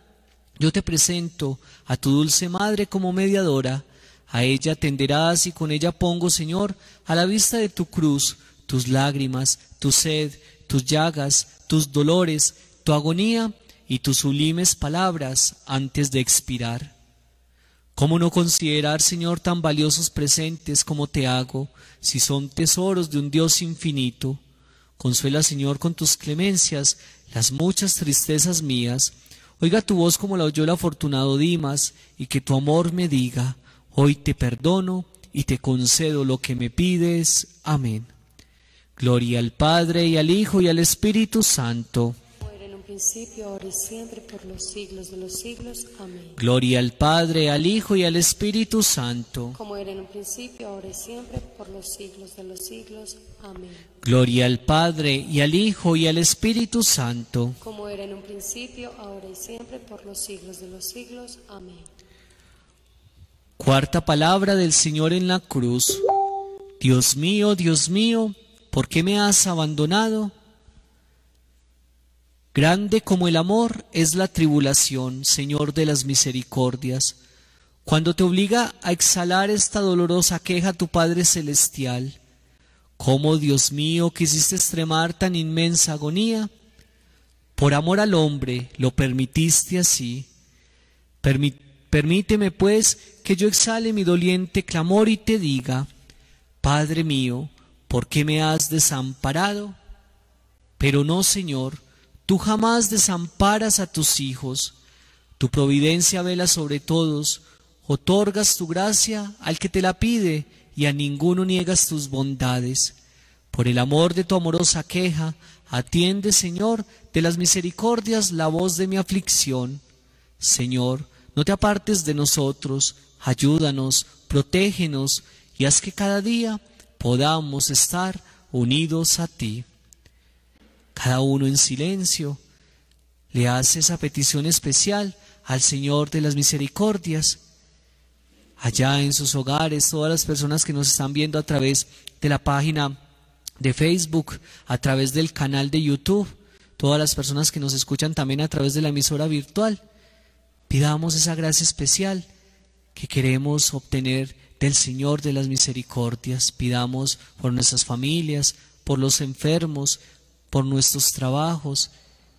yo te presento a tu dulce madre como mediadora. A ella tenderás y con ella pongo, Señor, a la vista de tu cruz, tus lágrimas, tu sed, tus llagas, tus dolores, tu agonía y tus sublimes palabras antes de expirar. ¿Cómo no considerar, Señor, tan valiosos presentes como te hago, si son tesoros de un Dios infinito? Consuela, Señor, con tus clemencias las muchas tristezas mías. Oiga tu voz como la oyó el afortunado Dimas, y que tu amor me diga, hoy te perdono y te concedo lo que me pides. Amén. Gloria al Padre y al Hijo y al Espíritu Santo principio, ahora y siempre, por los siglos de los siglos. Amén. Gloria al Padre, al Hijo y al Espíritu Santo. Como era en un principio, ahora y siempre, por los siglos de los siglos. Amén. Gloria al Padre, y al Hijo y al Espíritu Santo. Como era en un principio, ahora y siempre, por los siglos de los siglos. Amén. Cuarta palabra del Señor en la cruz. Dios mío, Dios mío, ¿por qué me has abandonado? Grande como el amor es la tribulación, Señor de las misericordias, cuando te obliga a exhalar esta dolorosa queja tu Padre Celestial. ¿Cómo, Dios mío, quisiste extremar tan inmensa agonía? Por amor al hombre lo permitiste así. permíteme, pues, que yo exhale mi doliente clamor y te diga, Padre mío, ¿por qué me has desamparado? Pero no, Señor, Tú jamás desamparas a tus hijos, tu providencia vela sobre todos, otorgas tu gracia al que te la pide y a ninguno niegas tus bondades. Por el amor de tu amorosa queja, atiende, Señor, de las misericordias la voz de mi aflicción. Señor, no te apartes de nosotros, ayúdanos, protégenos y haz que cada día podamos estar unidos a ti cada uno en silencio, le hace esa petición especial al Señor de las Misericordias. Allá en sus hogares, todas las personas que nos están viendo a través de la página de Facebook, a través del canal de YouTube, todas las personas que nos escuchan también a través de la emisora virtual, pidamos esa gracia especial que queremos obtener del Señor de las Misericordias. Pidamos por nuestras familias, por los enfermos, por nuestros trabajos,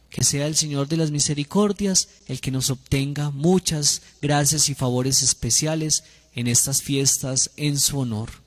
que sea el Señor de las misericordias el que nos obtenga muchas gracias y favores especiales en estas fiestas en su honor.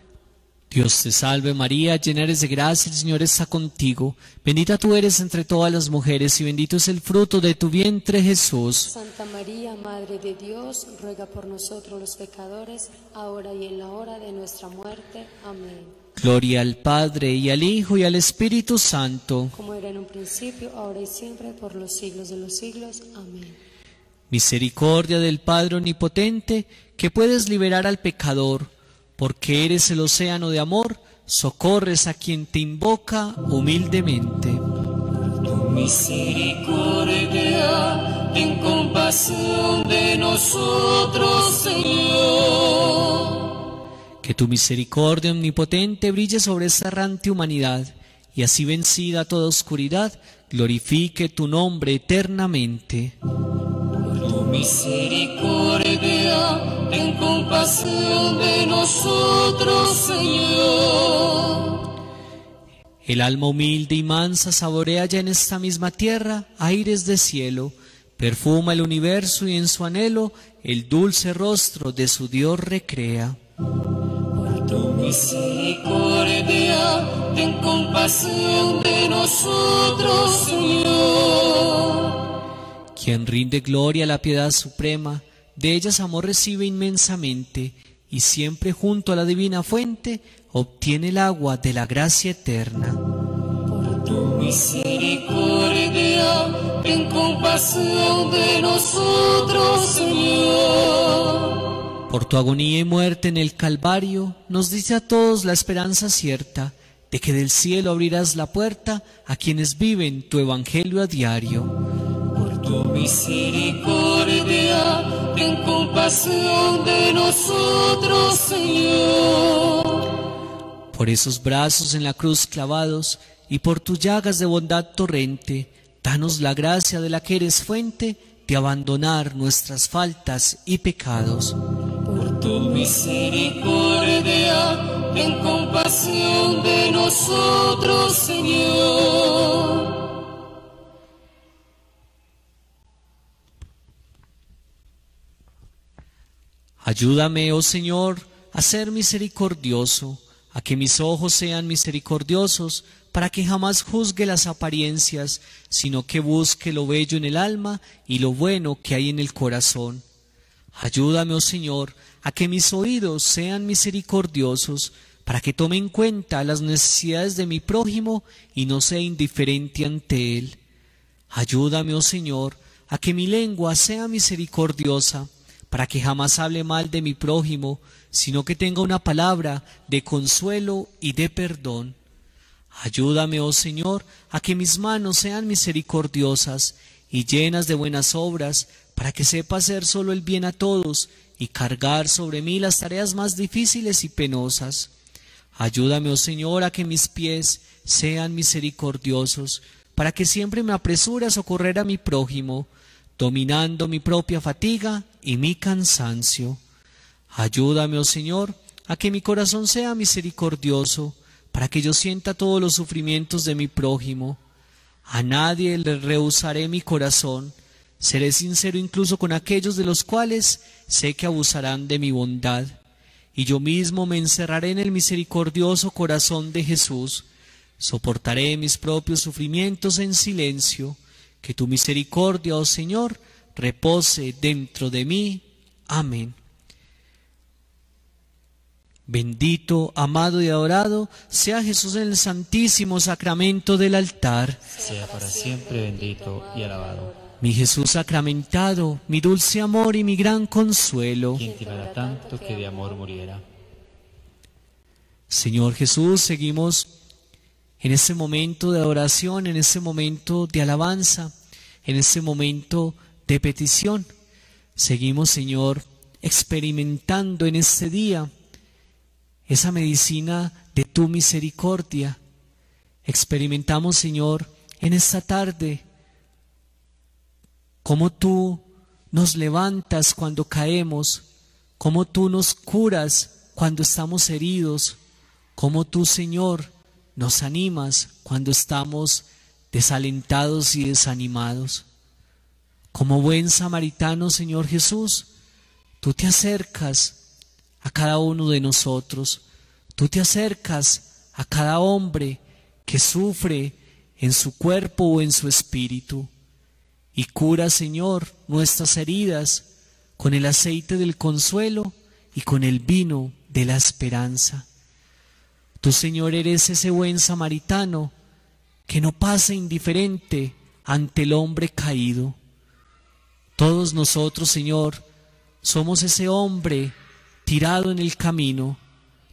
Dios te salve María, llena eres de gracia, el Señor está contigo. Bendita tú eres entre todas las mujeres y bendito es el fruto de tu vientre Jesús. Santa María, Madre de Dios, ruega por nosotros los pecadores, ahora y en la hora de nuestra muerte. Amén. Gloria al Padre y al Hijo y al Espíritu Santo. Como era en un principio, ahora y siempre, por los siglos de los siglos. Amén. Misericordia del Padre Omnipotente, que puedes liberar al pecador, porque eres el océano de amor, socorres a quien te invoca humildemente. tu misericordia, ten compasión de nosotros, Señor que tu misericordia omnipotente brille sobre esta errante humanidad y así vencida toda oscuridad, glorifique tu nombre eternamente. Por tu misericordia, ten compasión de nosotros, Señor. El alma humilde y mansa saborea ya en esta misma tierra aires de cielo, perfuma el universo y en su anhelo el dulce rostro de su Dios recrea tu misericordia, ten compasión de nosotros, Señor. Quien rinde gloria a la piedad suprema, de ellas amor recibe inmensamente, y siempre junto a la divina fuente obtiene el agua de la gracia eterna. Por tu misericordia, ten compasión de nosotros, Señor. Por tu agonía y muerte en el Calvario, nos dice a todos la esperanza cierta de que del cielo abrirás la puerta a quienes viven tu evangelio a diario. Por tu misericordia, ten compasión de nosotros, Señor. Por esos brazos en la cruz clavados y por tus llagas de bondad torrente, danos la gracia de la que eres fuente de abandonar nuestras faltas y pecados. Por tu misericordia, ten compasión de nosotros, Señor. Ayúdame, oh Señor, a ser misericordioso, a que mis ojos sean misericordiosos, para que jamás juzgue las apariencias, sino que busque lo bello en el alma y lo bueno que hay en el corazón. Ayúdame, oh Señor, a que mis oídos sean misericordiosos, para que tome en cuenta las necesidades de mi prójimo y no sea indiferente ante él. Ayúdame, oh Señor, a que mi lengua sea misericordiosa, para que jamás hable mal de mi prójimo, sino que tenga una palabra de consuelo y de perdón. Ayúdame, oh Señor, a que mis manos sean misericordiosas y llenas de buenas obras, para que sepa hacer solo el bien a todos y cargar sobre mí las tareas más difíciles y penosas. Ayúdame, oh Señor, a que mis pies sean misericordiosos, para que siempre me apresure a socorrer a mi prójimo, dominando mi propia fatiga y mi cansancio. Ayúdame, oh Señor, a que mi corazón sea misericordioso, para que yo sienta todos los sufrimientos de mi prójimo. A nadie le rehusaré mi corazón, seré sincero incluso con aquellos de los cuales sé que abusarán de mi bondad, y yo mismo me encerraré en el misericordioso corazón de Jesús, soportaré mis propios sufrimientos en silencio, que tu misericordia, oh Señor, repose dentro de mí. Amén. Bendito, amado y adorado sea Jesús en el santísimo sacramento del altar. Sea para siempre bendito y alabado. Mi Jesús sacramentado, mi dulce amor y mi gran consuelo. Quien te tanto que de amor muriera. Señor Jesús, seguimos en ese momento de adoración, en ese momento de alabanza, en ese momento de petición. Seguimos, Señor, experimentando en este día esa medicina de tu misericordia. Experimentamos, Señor, en esta tarde cómo tú nos levantas cuando caemos, cómo tú nos curas cuando estamos heridos, cómo tú, Señor, nos animas cuando estamos desalentados y desanimados. Como buen samaritano, Señor Jesús, tú te acercas a cada uno de nosotros, tú te acercas a cada hombre que sufre en su cuerpo o en su espíritu y cura, Señor, nuestras heridas con el aceite del consuelo y con el vino de la esperanza. Tú, Señor, eres ese buen samaritano que no pasa indiferente ante el hombre caído. Todos nosotros, Señor, somos ese hombre tirado en el camino.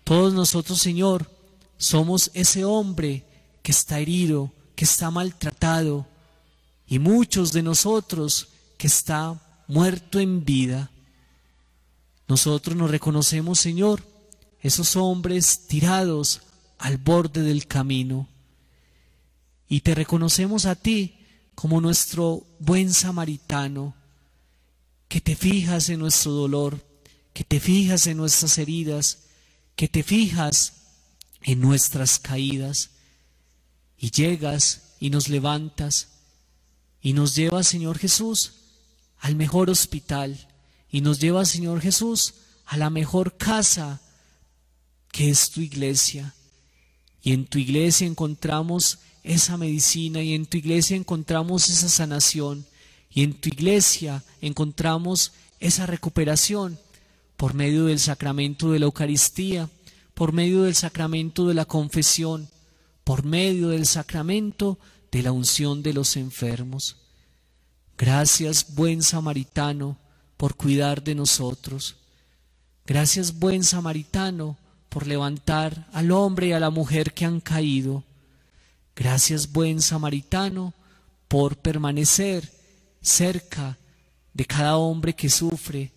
Todos nosotros, Señor, somos ese hombre que está herido, que está maltratado, y muchos de nosotros que está muerto en vida. Nosotros nos reconocemos, Señor, esos hombres tirados al borde del camino. Y te reconocemos a ti como nuestro buen samaritano, que te fijas en nuestro dolor, que te fijas en nuestras heridas, que te fijas en nuestras caídas, y llegas y nos levantas y nos lleva, Señor Jesús, al mejor hospital y nos lleva, Señor Jesús, a la mejor casa que es tu iglesia. Y en tu iglesia encontramos esa medicina y en tu iglesia encontramos esa sanación y en tu iglesia encontramos esa recuperación por medio del sacramento de la Eucaristía, por medio del sacramento de la confesión, por medio del sacramento de la unción de los enfermos. Gracias, buen samaritano, por cuidar de nosotros. Gracias, buen samaritano, por levantar al hombre y a la mujer que han caído. Gracias, buen samaritano, por permanecer cerca de cada hombre que sufre,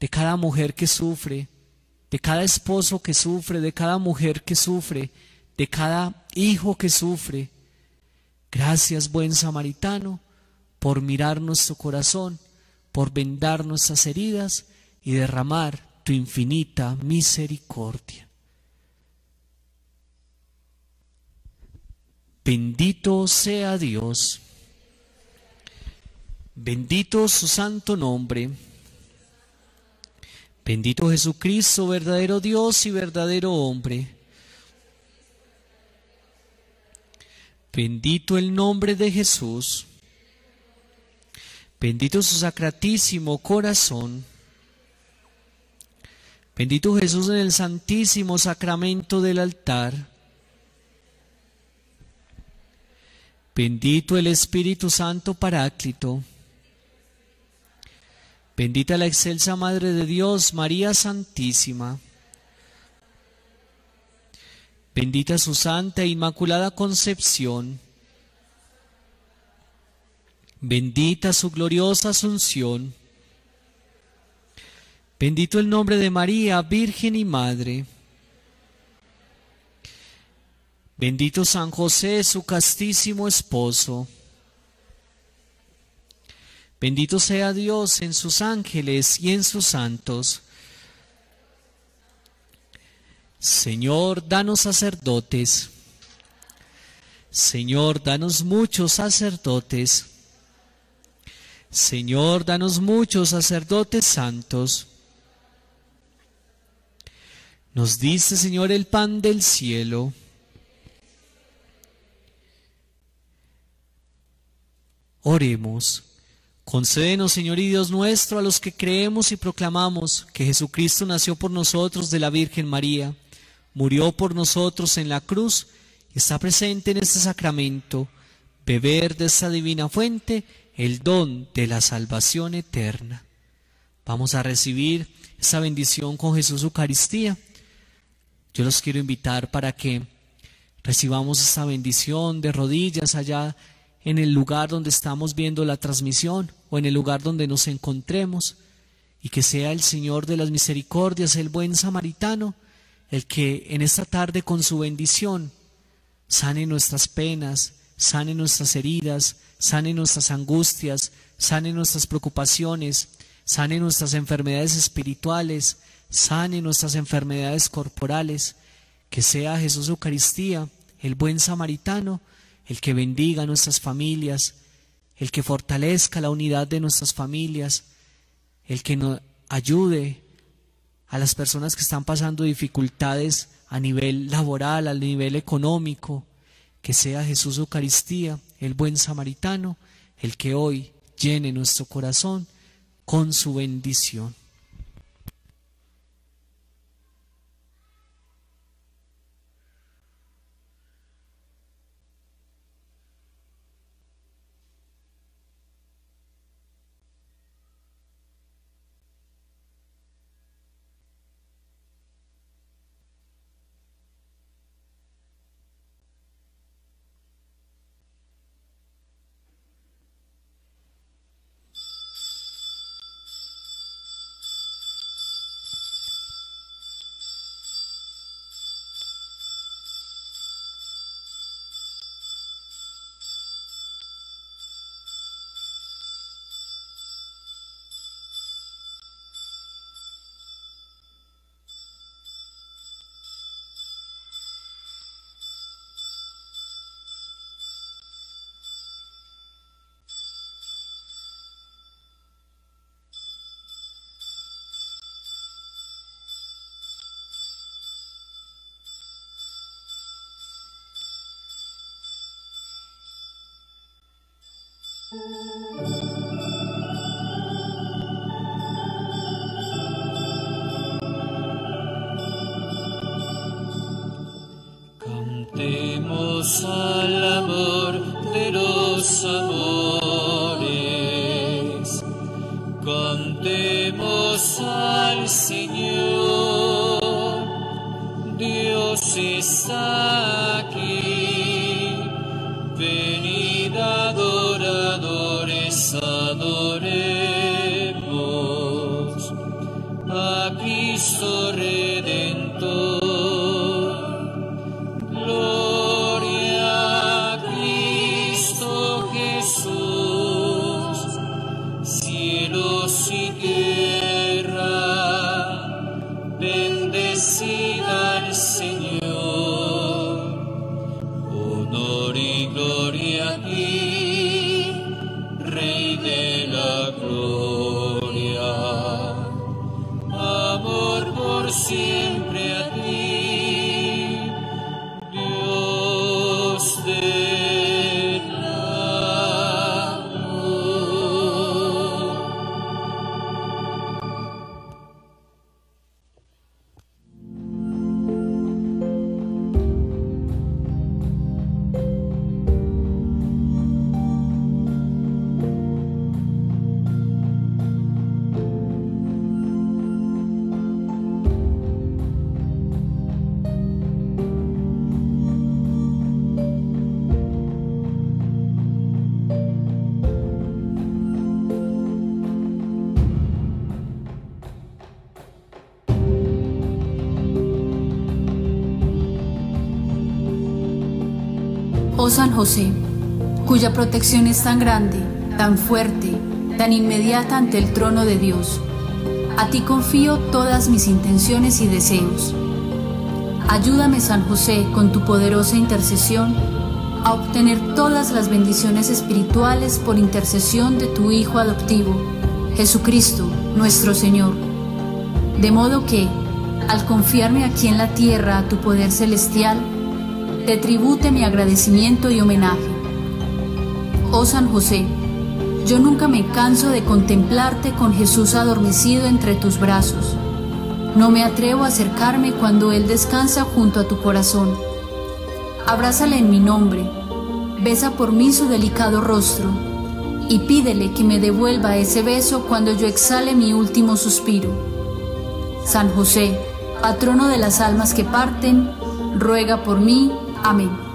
de cada mujer que sufre, de cada esposo que sufre, de cada mujer que sufre, de cada hijo que sufre. Gracias, buen samaritano, por mirar nuestro corazón, por vendar nuestras heridas y derramar tu infinita misericordia. Bendito sea Dios. Bendito su santo nombre. Bendito Jesucristo, verdadero Dios y verdadero hombre. Bendito el nombre de Jesús. Bendito su sacratísimo corazón. Bendito Jesús en el santísimo sacramento del altar. Bendito el Espíritu Santo Paráclito. Bendita la excelsa Madre de Dios, María Santísima. Bendita su Santa e Inmaculada Concepción. Bendita su gloriosa Asunción. Bendito el nombre de María, Virgen y Madre. Bendito San José, su castísimo esposo. Bendito sea Dios en sus ángeles y en sus santos. Señor, danos sacerdotes. Señor, danos muchos sacerdotes. Señor, danos muchos sacerdotes santos. Nos dice, Señor, el pan del cielo. Oremos. Concédenos, Señor y Dios nuestro, a los que creemos y proclamamos que Jesucristo nació por nosotros de la Virgen María, murió por nosotros en la cruz y está presente en este sacramento, beber de esta divina fuente el don de la salvación eterna. Vamos a recibir esa bendición con Jesús Eucaristía. Yo los quiero invitar para que recibamos esta bendición de rodillas allá en el lugar donde estamos viendo la transmisión o en el lugar donde nos encontremos. Y que sea el Señor de las misericordias, el buen samaritano, el que en esta tarde con su bendición sane nuestras penas, sane nuestras heridas, sane nuestras angustias, sane nuestras preocupaciones, sane nuestras enfermedades espirituales, sane nuestras enfermedades corporales, que sea Jesús Eucaristía, el buen samaritano, el que bendiga nuestras familias, el que fortalezca la unidad de nuestras familias, el que nos ayude a las personas que están pasando dificultades a nivel laboral, a nivel económico, que sea Jesús Eucaristía, el buen samaritano, el que hoy llene nuestro corazón con su bendición. Cantemos al es tan grande, tan fuerte, tan inmediata ante el trono de Dios, a ti confío todas mis intenciones y deseos. Ayúdame, San José, con tu poderosa intercesión, a obtener todas las bendiciones espirituales por intercesión de tu Hijo adoptivo, Jesucristo, nuestro Señor. De modo que, al confiarme aquí en la tierra a tu poder celestial, te tribute mi agradecimiento y homenaje. Oh San José, yo nunca me canso de contemplarte con Jesús adormecido entre tus brazos. No me atrevo a acercarme cuando Él descansa junto a tu corazón. Abrázale en mi nombre, besa por mí su delicado rostro y pídele que me devuelva ese beso cuando yo exhale mi último suspiro. San José, patrono de las almas que parten, ruega por mí. Amén.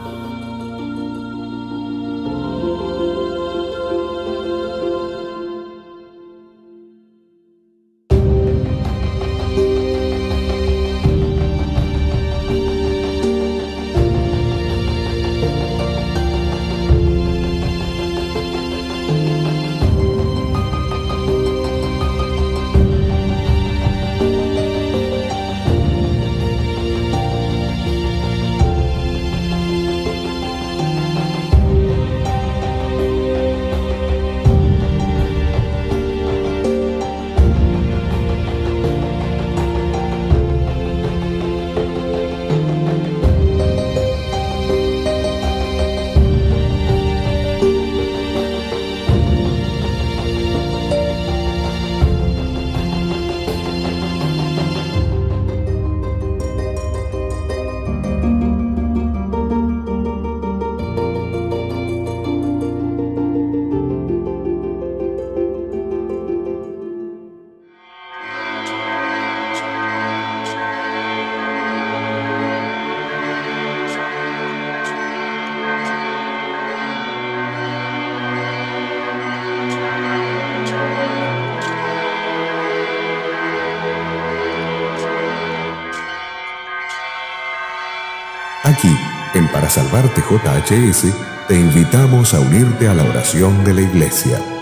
Para Salvarte JHS, te invitamos a unirte a la oración de la Iglesia.